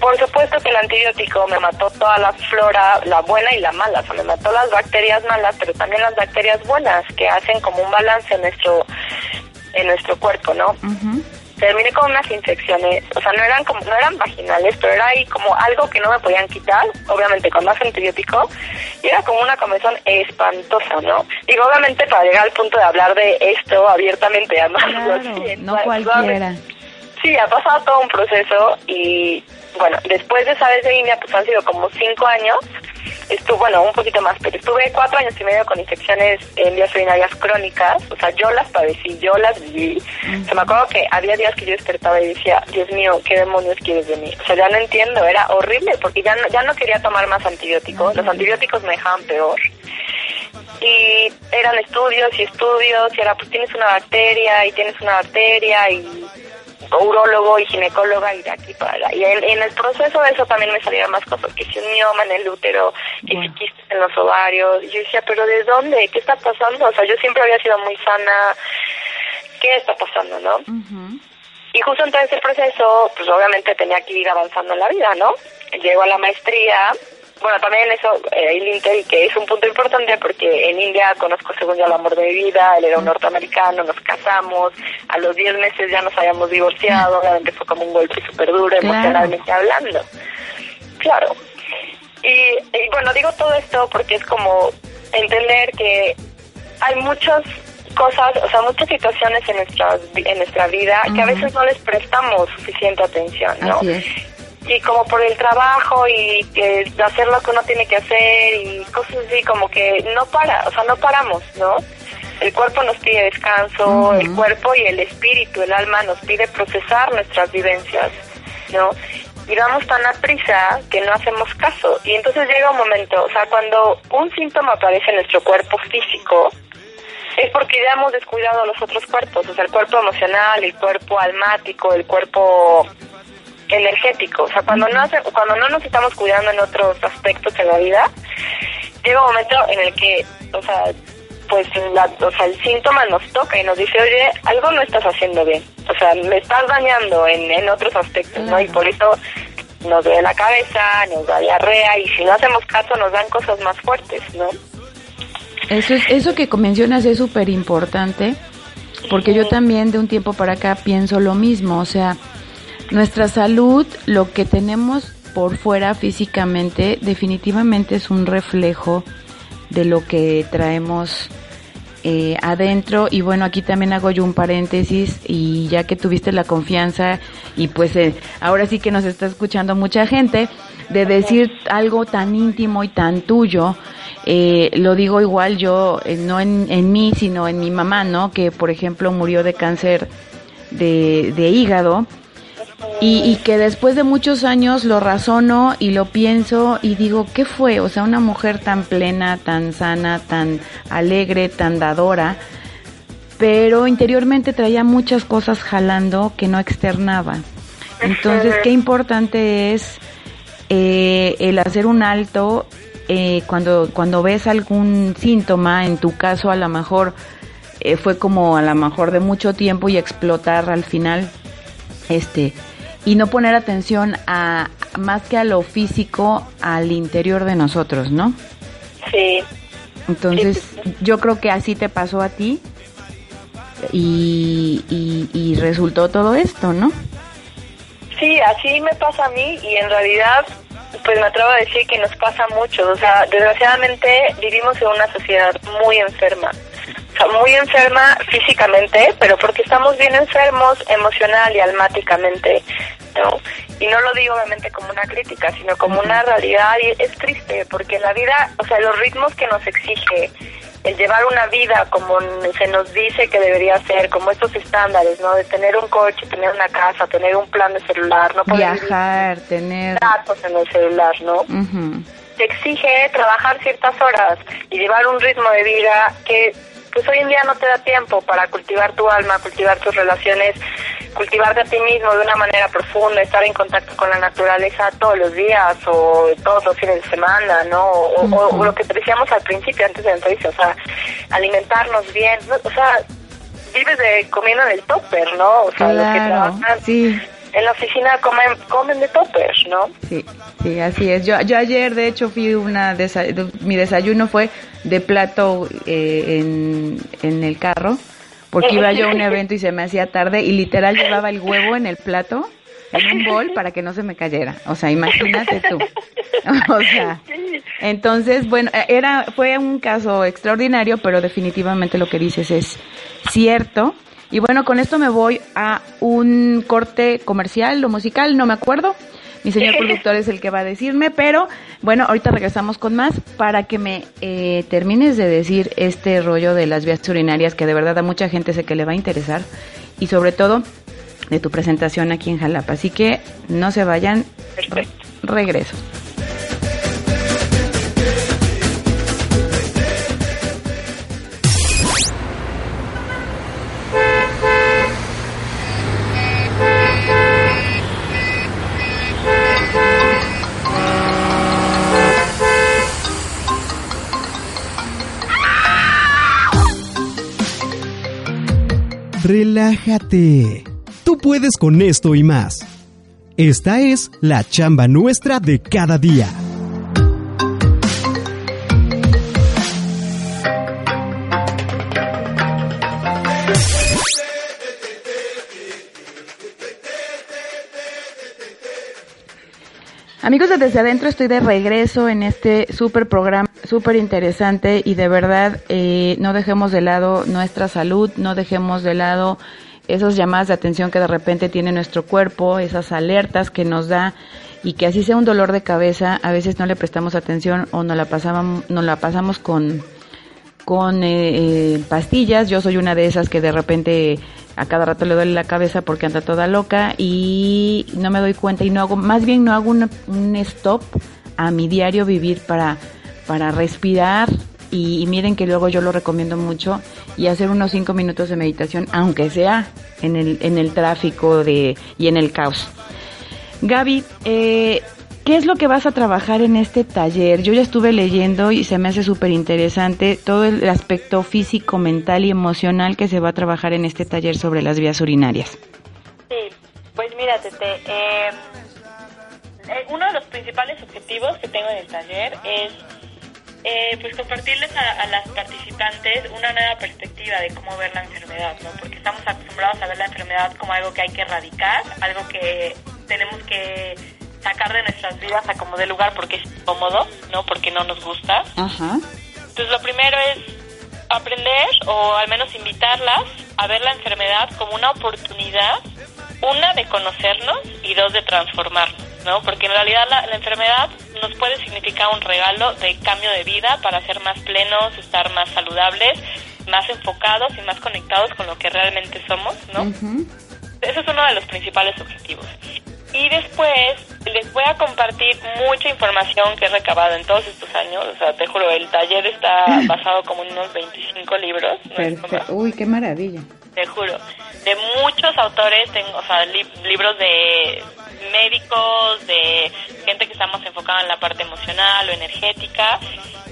Por supuesto que el antibiótico me mató toda la flora, la buena y la mala. O sea, me mató las bacterias malas, pero también las bacterias buenas, que hacen como un balance en nuestro, en nuestro cuerpo, ¿no? Ujú. Terminé con unas infecciones, o sea, no eran como, no eran vaginales, pero era ahí como algo que no me podían quitar, obviamente con más antibiótico, y era como una comezón espantosa, ¿no? Digo, obviamente para llegar al punto de hablar de esto abiertamente, además, Claro, no cualquiera. Sí, ha pasado todo un proceso y bueno, después de esa vez de pues han sido como cinco años. Estuve, bueno, un poquito más, pero estuve cuatro años y medio con infecciones en vías urinarias crónicas. O sea, yo las padecí, yo las viví. O sea, me acuerdo que había días que yo despertaba y decía, Dios mío, ¿qué demonios quieres de mí? O sea, ya no entiendo, era horrible porque ya no, ya no quería tomar más antibióticos. Los antibióticos me dejaban peor y eran estudios y estudios y era pues tienes una bacteria y tienes una bacteria y urólogo y ginecóloga y de aquí para allá. Y en, en el proceso de eso también me salieron más cosas, que si un mioma en el útero, que si quistes en los ovarios. Y yo decía, pero ¿de dónde? ¿Qué está pasando? O sea, yo siempre había sido muy sana. ¿Qué está pasando, no? Y justo en todo ese proceso, pues obviamente tenía que ir avanzando en la vida, ¿no? Llego a la maestría. Bueno, también eso, eh, el Inter, y que es un punto importante porque en India conozco según yo el amor de mi vida, él era un norteamericano, nos casamos, a los 10 meses ya nos habíamos divorciado, obviamente fue como un golpe súper duro Claro. emocionalmente hablando. Claro. Y, y bueno, digo todo esto porque es como entender que hay muchas cosas, o sea, muchas situaciones en nuestra, en nuestra vida que a veces no les prestamos suficiente atención, ¿no? Así es. Y como por el trabajo y de hacer lo que uno tiene que hacer y cosas así, como que no para, o sea, no paramos, ¿no? El cuerpo nos pide descanso, el cuerpo y el espíritu, el alma nos pide procesar nuestras vivencias, ¿no? Y vamos tan a prisa que no hacemos caso. Y entonces llega un momento, o sea, cuando un síntoma aparece en nuestro cuerpo físico, es porque ya hemos descuidado los otros cuerpos, o sea, el cuerpo emocional, el cuerpo almático, el cuerpo energético. O sea, cuando no, hace- cuando no nos estamos cuidando en otros aspectos de la vida, llega un momento en el que, o sea, pues la, o sea, el síntoma nos toca y nos dice, oye, algo no estás haciendo bien. O sea, me estás dañando en, en otros aspectos, ¿no? Y por eso nos duele la cabeza, nos da diarrea y si no hacemos caso nos dan cosas más fuertes, ¿no? Eso, es, eso que mencionas es súper importante, porque yo también de un tiempo para acá pienso lo mismo, o sea, nuestra salud, lo que tenemos por fuera físicamente, definitivamente es un reflejo de lo que traemos eh, adentro. Y bueno aquí también hago yo un paréntesis y ya que tuviste la confianza y pues eh, ahora sí que nos está escuchando mucha gente de decir algo tan íntimo y tan tuyo eh, lo digo igual yo eh, no en, en mí sino en mi mamá no que por ejemplo murió de cáncer de, de hígado y, y que después de muchos años lo razono y lo pienso y digo, ¿qué fue? O sea, una mujer tan plena, tan sana, tan alegre, tan dadora, pero interiormente traía muchas cosas jalando que no externaba. Entonces, qué importante es eh, el hacer un alto eh, cuando, cuando ves algún síntoma, en tu caso a lo mejor eh, fue como a lo mejor de mucho tiempo y explotar al final este y no poner atención a más que a lo físico al interior de nosotros, ¿no? Sí. Entonces, yo creo que así te pasó a ti y, y, y resultó todo esto, ¿no? Sí, así me pasa a mí y en realidad, pues me atrevo a decir que nos pasa mucho. O sea, desgraciadamente vivimos en una sociedad muy enferma. Muy enferma físicamente, pero porque estamos bien enfermos emocional y almáticamente, ¿no? Y no lo digo obviamente como una crítica, sino como una realidad y es triste porque la vida, o sea, los ritmos que nos exige el llevar una vida como se nos dice que debería ser, como estos estándares, ¿no? De tener un coche, tener una casa, tener un plan de celular, no poder viajar, tener datos en el celular, ¿no? Se exige trabajar ciertas horas y llevar un ritmo de vida que pues hoy en día no te da tiempo para cultivar tu alma, cultivar tus relaciones, cultivarte a ti mismo de una manera profunda, estar en contacto con la naturaleza todos los días o todos los fines de semana, ¿no? O, lo que decíamos al principio, antes de la entrevista, o sea, alimentarnos bien, o sea, vives de comiendo en el topper, ¿no? O sea, los que trabajan sí. en la oficina comen, comen de topper, ¿no? Sí, sí, así es. Yo, yo ayer, de hecho, fui una, mi desayuno fue de plato eh, en, en el carro, porque iba yo a un evento y se me hacía tarde y literal llevaba el huevo en el plato, en un bol, para que no se me cayera. O sea, imagínate tú. [laughs] o sea, entonces, bueno, era, fue un caso extraordinario, pero definitivamente lo que dices es cierto. Y bueno, con esto me voy a un corte comercial o musical, no me acuerdo. Mi señor [laughs] productor es el que va a decirme, pero bueno, ahorita regresamos con más para que me eh, termines de decir este rollo de las vías urinarias que de verdad a mucha gente sé que le va a interesar y sobre todo de tu presentación aquí en Jalapa. Así que no se vayan. Regreso. Relájate. Tú puedes con esto y más. Esta es la chamba nuestra de cada día. Amigos de Desde Adentro, estoy de regreso en este súper programa, súper interesante y de verdad eh, no dejemos de lado nuestra salud, no dejemos de lado esas llamadas de atención que de repente tiene nuestro cuerpo, esas alertas que nos da y que así sea un dolor de cabeza, a veces no le prestamos atención o no la pasamos, no la pasamos con con eh, eh, pastillas. Yo soy una de esas que de repente a cada rato le duele la cabeza porque anda toda loca y no me doy cuenta y no hago, más bien no hago un, stop a mi diario vivir para, para respirar y, miren que luego yo lo recomiendo mucho y hacer unos cinco minutos de meditación, aunque sea en el, en el tráfico de, y en el caos. Gaby, eh, ¿Qué es lo que vas a trabajar en este taller? Yo ya estuve leyendo y se me hace súper interesante todo el aspecto físico, mental y emocional que se va a trabajar en este taller sobre las vías urinarias. Sí, pues mira, Tete, em, eh, uno de los principales objetivos que tengo en el taller es eh, pues compartirles a, a, las participantes una nueva perspectiva de cómo ver la enfermedad, ¿no? Porque estamos acostumbrados a ver la enfermedad como algo que hay que erradicar, algo que tenemos que sacar de nuestras vidas a como de lugar porque es cómodo, no porque no nos gusta. Ajá. Entonces lo primero es aprender o al menos invitarlas a ver la enfermedad como una oportunidad, una de conocernos y dos de transformarnos, ¿no? Porque en realidad la, la enfermedad nos puede significar un regalo de cambio de vida para ser más plenos, estar más saludables, más enfocados y más conectados con lo que realmente somos, ¿no? Ese es uno de los principales objetivos. Y después les voy a compartir mucha información que he recabado en todos estos años. O sea, te juro, el taller está [laughs] basado como en unos 25 libros. Uy, qué maravilla. Te juro. De muchos autores, tengo, o sea, libros de médicos, de gente que está más enfocada en la parte emocional o energética.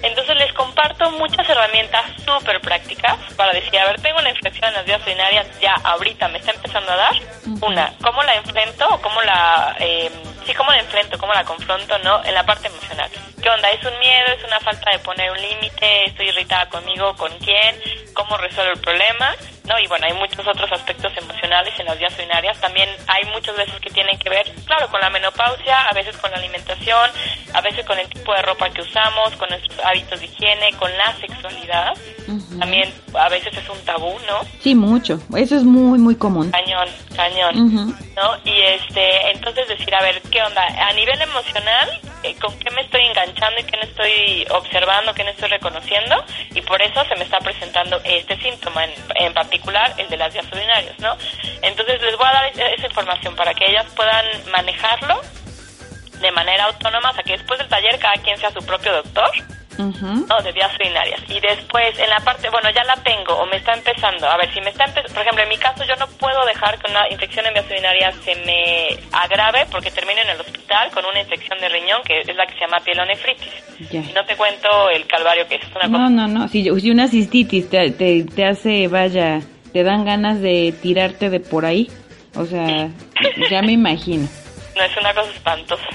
Entonces les comparto muchas herramientas súper prácticas para decir, a ver, tengo una infección en las vías urinarias, ya ahorita me está empezando a dar. Una, ¿cómo la enfrento o cómo la... Eh, sí, cómo la enfrento, cómo la confronto, ¿no? En la parte emocional. ¿Qué onda? ¿Es un miedo? ¿Es una falta de poner un límite? ¿Estoy irritada conmigo? ¿Con quién? ¿Cómo resuelvo el problema? ¿No? Y bueno, hay muchos otros aspectos emocionales en las vías urinarias. También hay muchas veces que tienen que ver, claro, con la menopausia, a veces con la alimentación, a veces con el tipo de ropa que usamos, con nuestros hábitos de higiene, con la sexualidad. También a veces es un tabú, ¿no? Sí, mucho. Eso es muy, muy común. Cañón, cañón, ¿no? Y este, entonces decir, a ver, ¿qué onda? A nivel emocional, ¿con qué me estoy enganchando y qué no estoy observando, qué no estoy reconociendo? Y por eso se me está presentando este síntoma, en, en particular el de las vías urinarias, ¿no? Entonces les voy a dar esa información para que ellas puedan manejarlo de manera autónoma, o que después del taller cada quien sea su propio doctor no, de vías urinarias. Y después, en la parte, bueno, ya la tengo o me está empezando. A ver, si me está empezando, por ejemplo, en mi caso yo no puedo dejar que una infección en vías urinarias se me agrave porque termine en el hospital con una infección de riñón que es la que se llama pielonefritis. Y no te cuento el calvario que es, una no, cosa. No, no, Si, si una cistitis te, te, te hace, vaya, te dan ganas de tirarte de por ahí. O sea, ya me imagino. [laughs] No, es una cosa espantosa.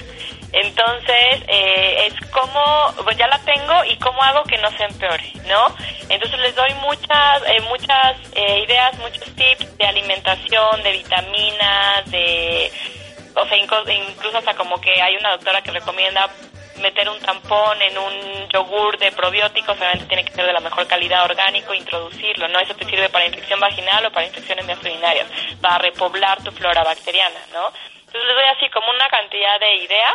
Entonces, eh, es como, pues ya la tengo y cómo hago que no se empeore, ¿no? Entonces les doy muchas, eh, muchas eh, ideas, muchos tips de alimentación, de vitaminas, de, o sea, incluso hasta como que hay una doctora que recomienda meter un tampón en un yogur de probióticos, obviamente tiene que ser de la mejor calidad orgánico, introducirlo, ¿no? Eso te sirve para infección vaginal o para infecciones urinarias, para repoblar tu flora bacteriana, ¿no? Entonces les doy así como una cantidad de ideas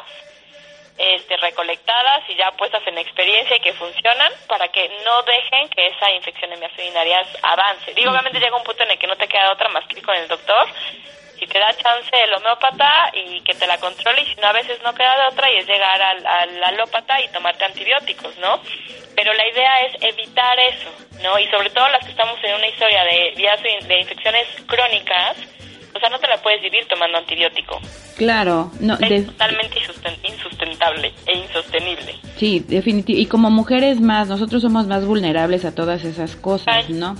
este, recolectadas y ya puestas en experiencia y que funcionan para que no dejen que esa infección en vías urinarias avance. Digo, obviamente llega un punto en el que no te queda otra más que ir con el doctor. Si te da chance el homeópata y que te la controle, y si no, a veces no queda de otra y es llegar al, al alópata y tomarte antibióticos, ¿no? Pero la idea es evitar eso, ¿no? Y sobre todo las que estamos en una historia de de infecciones crónicas, o sea, no te la puedes vivir tomando antibiótico. Claro, no, es totalmente insustentable e insostenible. Sí, definitivamente. Y como mujeres más, nosotros somos más vulnerables a todas esas cosas, cañón, ¿no?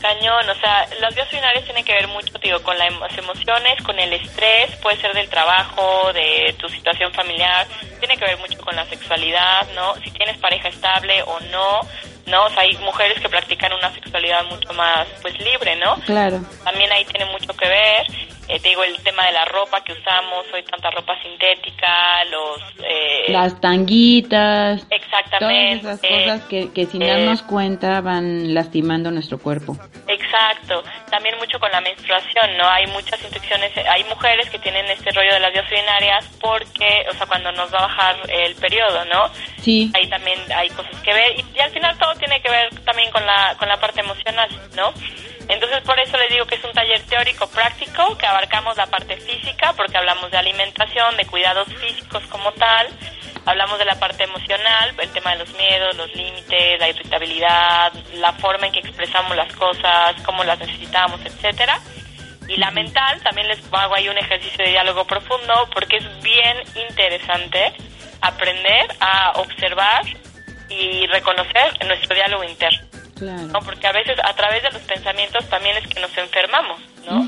Cañón, o sea, las vías urinarias tienen que ver mucho, digo, con las emociones, con el estrés, puede ser del trabajo, de tu situación familiar, tiene que ver mucho con la sexualidad, ¿no? Si tienes pareja estable o no, ¿no? O sea, hay mujeres que practican una sexualidad mucho más, pues, libre, ¿no? Claro. También ahí tiene mucho que ver. Eh, te digo, el tema de la ropa que usamos, hoy tanta ropa sintética, los... Eh, Las tanguitas. Exactamente. Todas esas cosas que, que sin darnos eh, cuenta van lastimando nuestro cuerpo. Exacto. También mucho con la menstruación, ¿no? Hay muchas infecciones, hay mujeres que tienen este rollo de las vías urinarias porque, o sea, cuando nos va a bajar el periodo, ¿no? Sí. Ahí también hay cosas que ver y, y al final todo tiene que ver también con la, con la parte emocional, ¿no? Entonces por eso les digo que es un taller teórico práctico, que abarcamos la parte física, porque hablamos de alimentación, de cuidados físicos como tal, hablamos de la parte emocional, el tema de los miedos, los límites, la irritabilidad, la forma en que expresamos las cosas, cómo las necesitamos, etcétera. Y la mental, también les hago ahí un ejercicio de diálogo profundo, porque es bien interesante aprender a observar y reconocer nuestro diálogo interno. Claro. Porque a veces a través de los pensamientos también es que nos enfermamos, ¿no?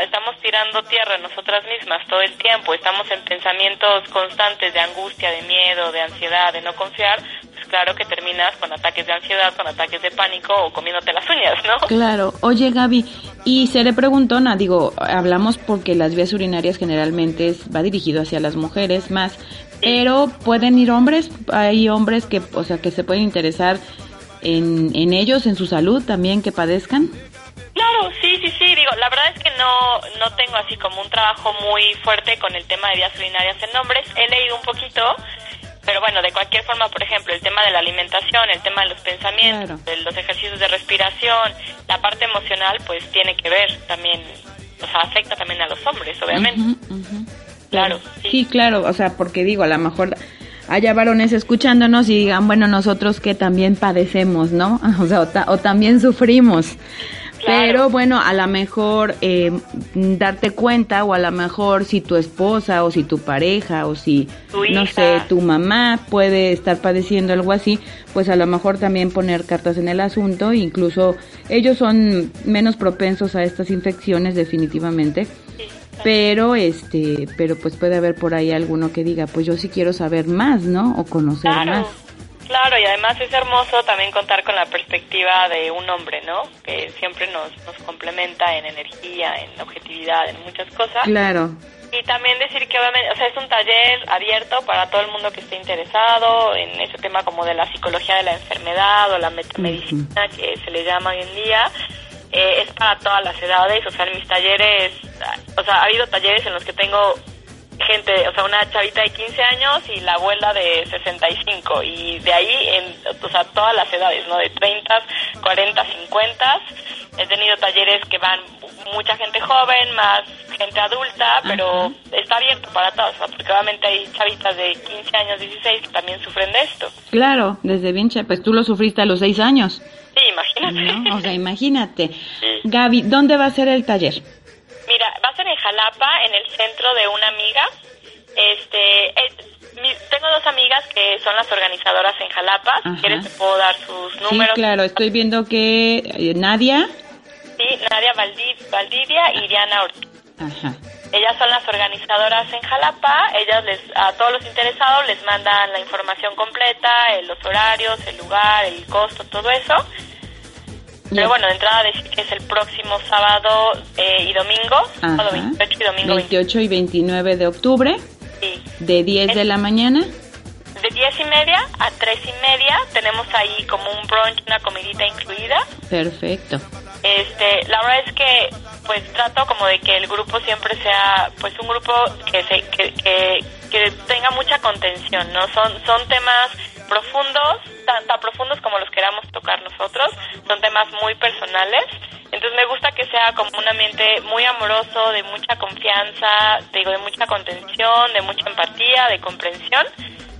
Estamos tirando tierra nosotras mismas todo el tiempo, estamos en pensamientos constantes de angustia, de miedo, de ansiedad, de no confiar, pues claro que terminas con ataques de ansiedad, con ataques de pánico o comiéndote las uñas, ¿no? Claro. Oye, Gaby, y seré preguntona, digo, hablamos porque las vías urinarias generalmente va dirigido hacia las mujeres más, pero pueden ir hombres, hay hombres que, o sea, que se pueden interesar en, en ellos, en su salud también, que padezcan. Claro, sí, sí, sí, digo, la verdad es que no, no tengo así como un trabajo muy fuerte con el tema de vías urinarias en hombres, he leído un poquito, pero bueno, de cualquier forma, por ejemplo, el tema de la alimentación, el tema de los pensamientos, de los ejercicios de respiración, la parte emocional, pues tiene que ver también, o sea, afecta también a los hombres, obviamente. Claro. Sí. sí, claro, o sea, porque digo, a lo mejor haya varones escuchándonos y digan, bueno, nosotros que también padecemos, ¿no? [laughs] O sea, o, ta o también sufrimos. Claro. Pero bueno, a lo mejor eh, darte cuenta o a lo mejor si tu esposa o si tu pareja o si, tu no sé, tu mamá puede estar padeciendo algo así, pues a lo mejor también poner cartas en el asunto, incluso ellos son menos propensos a estas infecciones definitivamente. Pero este pero pues puede haber por ahí alguno que diga pues yo sí quiero saber más no o conocer claro. más Claro, y además es hermoso también contar con la perspectiva de un hombre, ¿no? Que siempre nos, nos complementa en energía, en objetividad, en muchas cosas. Claro. Y también decir que obviamente, o sea, es un taller abierto para todo el mundo que esté interesado en ese tema como de la psicología de la enfermedad o la metamedicina que se le llama hoy en día. Eh, es para todas las edades, o sea, en mis talleres, o sea, ha habido talleres en los que tengo gente, o sea, una chavita de 15 años y la abuela de 65 y de ahí, en, o sea, todas las edades, ¿no? De 30, 40, 50. He tenido talleres que van mucha gente joven, más gente adulta, pero está abierto para todos, ¿no? porque obviamente hay chavitas de 15 años, 16 que también sufren de esto. Claro, desde bien, pues tú lo sufriste a los seis años. Sí, imagínate. ¿no? O sea, imagínate. [laughs] Gaby, ¿dónde va a ser el taller? Mira, va a ser en Jalapa, en el centro de una amiga. Este, es- mi- tengo dos amigas que son las organizadoras en Jalapa. Ajá. Si quieres te puedo dar sus Sí, números. claro, estoy viendo que eh, Nadia. Sí, Nadia Valdi- Valdivia y Diana Ortiz. Ajá. Ellas son las organizadoras en Jalapa. Ellas les, a todos los interesados les mandan la información completa, eh, los horarios, el lugar, el costo, todo eso. Pero bueno, de entrada decir que es el próximo sábado eh, y domingo, sábado Ajá. 28 y domingo 28 y 29 de octubre, 20. Sí. de 10 de la mañana. De 10 y media a 3 y media tenemos ahí como un brunch, una comidita incluida. Perfecto. Este, la verdad es que pues trato como de que el grupo siempre sea pues un grupo que se que, que, que tenga mucha contención, ¿no? Son son temas profundos, tan, tan profundos como los queramos tocar nosotros, son temas muy personales. Entonces me gusta que sea como un ambiente muy amoroso, de mucha confianza, digo, de mucha contención, de mucha empatía, de comprensión,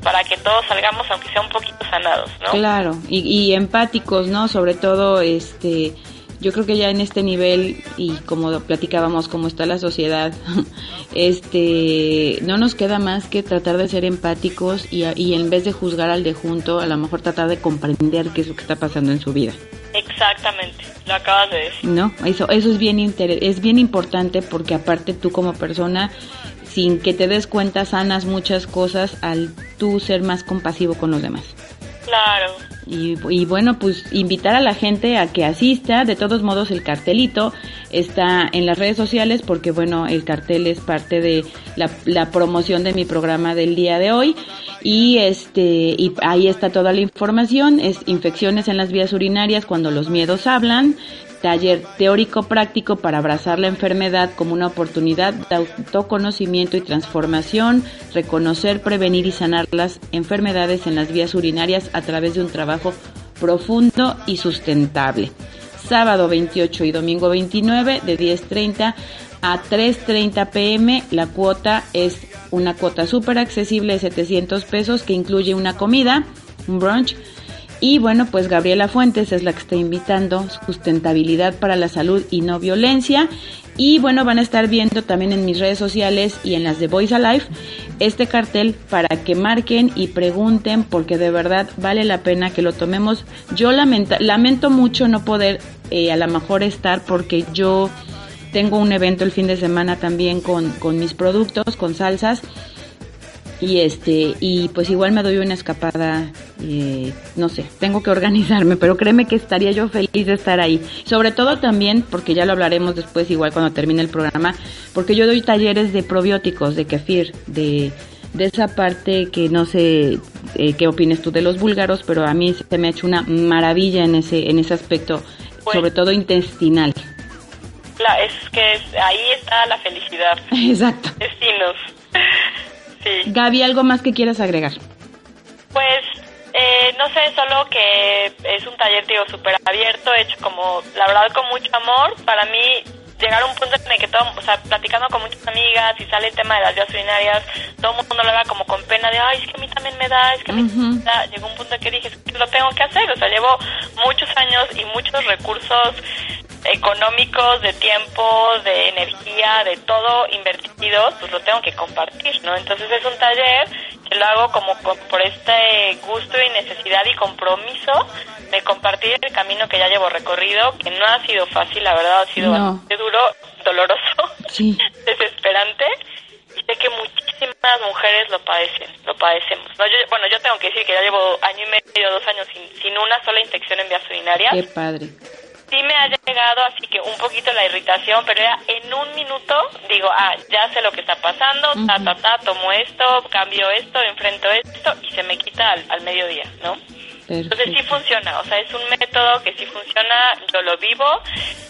para que todos salgamos aunque sea un poquito sanados, ¿no? Claro, y, y empáticos, ¿no? Sobre todo, este, yo creo que ya en este nivel y como platicábamos, cómo está la sociedad, [laughs] este, no nos queda más que tratar de ser empáticos y, y en vez de juzgar al de junto, a lo mejor tratar de comprender qué es lo que está pasando en su vida. Exactamente, lo acabas de decir. ¿no? Eso, eso es bien inter- es bien importante porque aparte tú como persona, sin que te des cuenta, sanas muchas cosas al tú ser más compasivo con los demás. Claro. Y, y bueno, pues invitar a la gente a que asista. De todos modos, el cartelito está en las redes sociales porque, bueno, el cartel es parte de la, la promoción de mi programa del día de hoy. Y este, y ahí está toda la información. Es infecciones en las vías urinarias cuando los miedos hablan. Taller teórico práctico para abrazar la enfermedad como una oportunidad de autoconocimiento y transformación, reconocer, prevenir y sanar las enfermedades en las vías urinarias a través de un trabajo profundo y sustentable. Sábado 28 y domingo 29 de 10.30 a 3.30 pm. La cuota es una cuota súper accesible de 700 pesos que incluye una comida, un brunch y bueno, pues Gabriela Fuentes es la que está invitando sustentabilidad para la salud y no violencia. Y bueno, van a estar viendo también en mis redes sociales y en las de Voice Alive este cartel para que marquen y pregunten porque de verdad vale la pena que lo tomemos. Yo lamenta- lamento mucho no poder eh, a lo mejor estar porque yo tengo un evento el fin de semana también con, con mis productos, con salsas y este y pues igual me doy una escapada eh, no sé tengo que organizarme pero créeme que estaría yo feliz de estar ahí sobre todo también porque ya lo hablaremos después igual cuando termine el programa porque yo doy talleres de probióticos de kefir de de esa parte que no sé eh, qué opines tú de los búlgaros pero a mí se me ha hecho una maravilla en ese en ese aspecto Pues- sobre todo intestinal La, es que ahí está la felicidad. [laughs] exacto Destinos. Sí. Gaby algo más que quieras agregar Pues, eh, no sé, solo que es un taller, digo, súper abierto, hecho como, la verdad, con mucho amor. Para mí, llegar a un punto en el que todo, o sea, platicando con muchas amigas y sale el tema de las vías urinarias, todo el mundo lo vea como con pena de, ay, es que a mí también me da, es que a mí también me da. Llegó un punto en que dije, es que lo tengo que hacer. O sea, llevo muchos años y muchos recursos económicos, de tiempo, de energía, de todo invertidos, pues lo tengo que compartir, ¿no? Entonces es un taller que lo hago como por este gusto y necesidad y compromiso de compartir el camino que ya llevo recorrido, que no ha sido fácil, la verdad, ha sido No. bastante duro, [laughs] doloroso, sí [laughs] desesperante, y sé que muchísima mujeres lo padecen, lo padecemos. No, yo, bueno, yo tengo que decir que ya llevo año y medio, dos años sin, sin una sola infección en vías urinarias. Qué padre. Sí me ha llegado así que un poquito la irritación, pero ya en un minuto digo, ah, ya sé lo que está pasando, ta, ta, ta, tomo esto, cambio esto, enfrento esto y se me quita al, al mediodía, ¿no? Entonces sí funciona, o sea, es un método que sí funciona, yo lo vivo,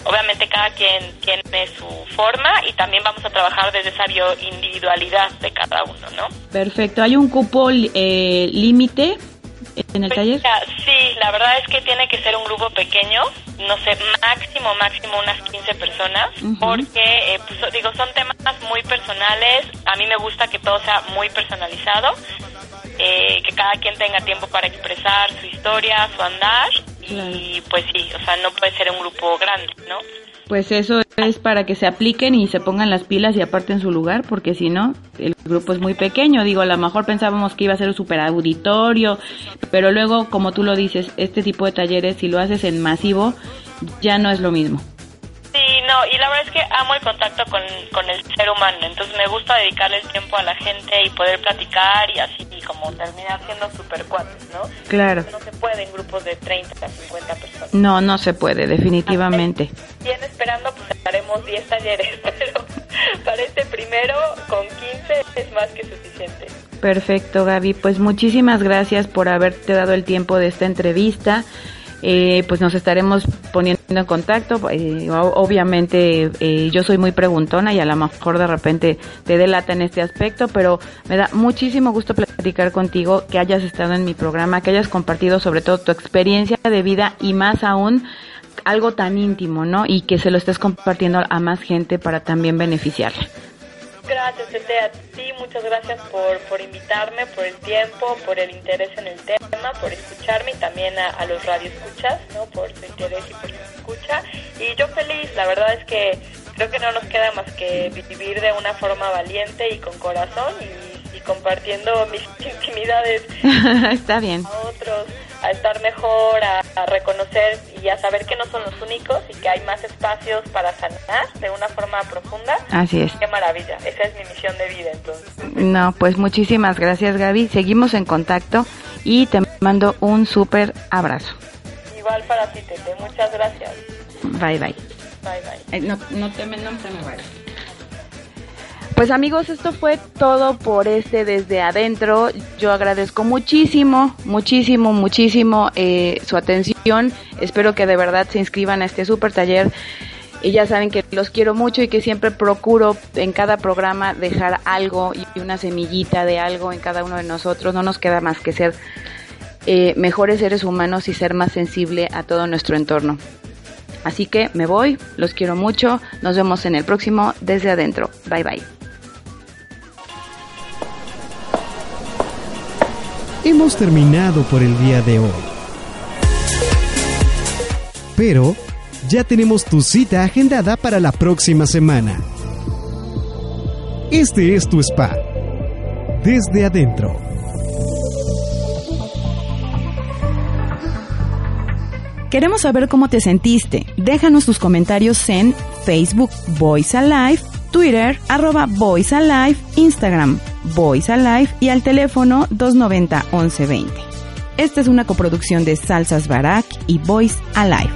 obviamente cada quien tiene su forma y también vamos a trabajar desde esa bioindividualidad de cada uno, ¿no? Perfecto, ¿hay un cupo eh, límite en el Pues, taller? mira, sí, la verdad es que tiene que ser un grupo pequeño, no sé, máximo, máximo unas 15 personas, porque, eh, pues, digo, son temas muy personales, a mí me gusta que todo sea muy personalizado, eh, que cada quien tenga tiempo para expresar su historia, su andar, y pues sí, o sea, no puede ser un grupo grande, ¿no? Pues eso es para que se apliquen y se pongan las pilas y aparten su lugar, porque si no, el grupo es muy pequeño. Digo, a lo mejor pensábamos que iba a ser un super auditorio, pero luego, como tú lo dices, este tipo de talleres, si lo haces en masivo, ya no es lo mismo. No, y la verdad es que amo el contacto con, con el ser humano, entonces me gusta dedicarle el tiempo a la gente y poder platicar y así y como terminar siendo super cuates, ¿no? Claro. No se puede en grupos de 30 a 50 personas. No, no se puede, definitivamente. Bien esperando, pues haremos 10 talleres, [laughs] pero para este primero con 15 es más que suficiente. Perfecto, Gaby. Pues muchísimas gracias por haberte dado el tiempo de esta entrevista. Eh, pues nos estaremos poniendo en contacto. Eh, obviamente eh, yo soy muy preguntona y a lo mejor de repente te delata en este aspecto, pero me da muchísimo gusto platicar contigo, que hayas estado en mi programa, que hayas compartido sobre todo tu experiencia de vida y más aún algo tan íntimo, ¿no? Y que se lo estés compartiendo a más gente para también beneficiarla. Gracias, Tete, a ti, muchas gracias por, por invitarme, por el tiempo, por el interés en el tema, por escucharme y también a, los radioescuchas, ¿no? Por su interés y por su escucha. Y yo feliz, la verdad es que creo que no nos queda más que vivir de una forma valiente y con corazón y compartiendo mis [laughs] intimidades [laughs] Está bien. a otros, a estar mejor, a, a reconocer y a saber que no son los únicos y que hay más espacios para sanar de una forma profunda. Así es. Qué maravilla, esa es mi misión de vida entonces. No, pues muchísimas gracias Gaby. Seguimos en contacto y te mando un súper abrazo. Igual para ti, Tete, muchas gracias. Bye bye. Bye, bye. Eh, No, no te me, no te me vayas. Pues amigos, esto fue todo por este desde adentro. Yo agradezco muchísimo, muchísimo, muchísimo eh, su atención. Espero que de verdad se inscriban a este super taller. Y ya saben que los quiero mucho y que siempre procuro en cada programa dejar algo y una semillita de algo en cada uno de nosotros. No nos queda más que ser eh, mejores seres humanos y ser más sensible a todo nuestro entorno. Así que me voy, los quiero mucho, nos vemos en el próximo desde adentro. Bye bye. Hemos terminado por el día de hoy. Pero ya tenemos tu cita agendada para la próxima semana. Este es tu spa. Desde adentro. Queremos saber cómo te sentiste. Déjanos tus comentarios en Facebook Voice Alive, Twitter arroba Voice Alive, Instagram Voice Alive y al teléfono 290 1120. Esta es una coproducción de Salsas Barak y Voice Alive.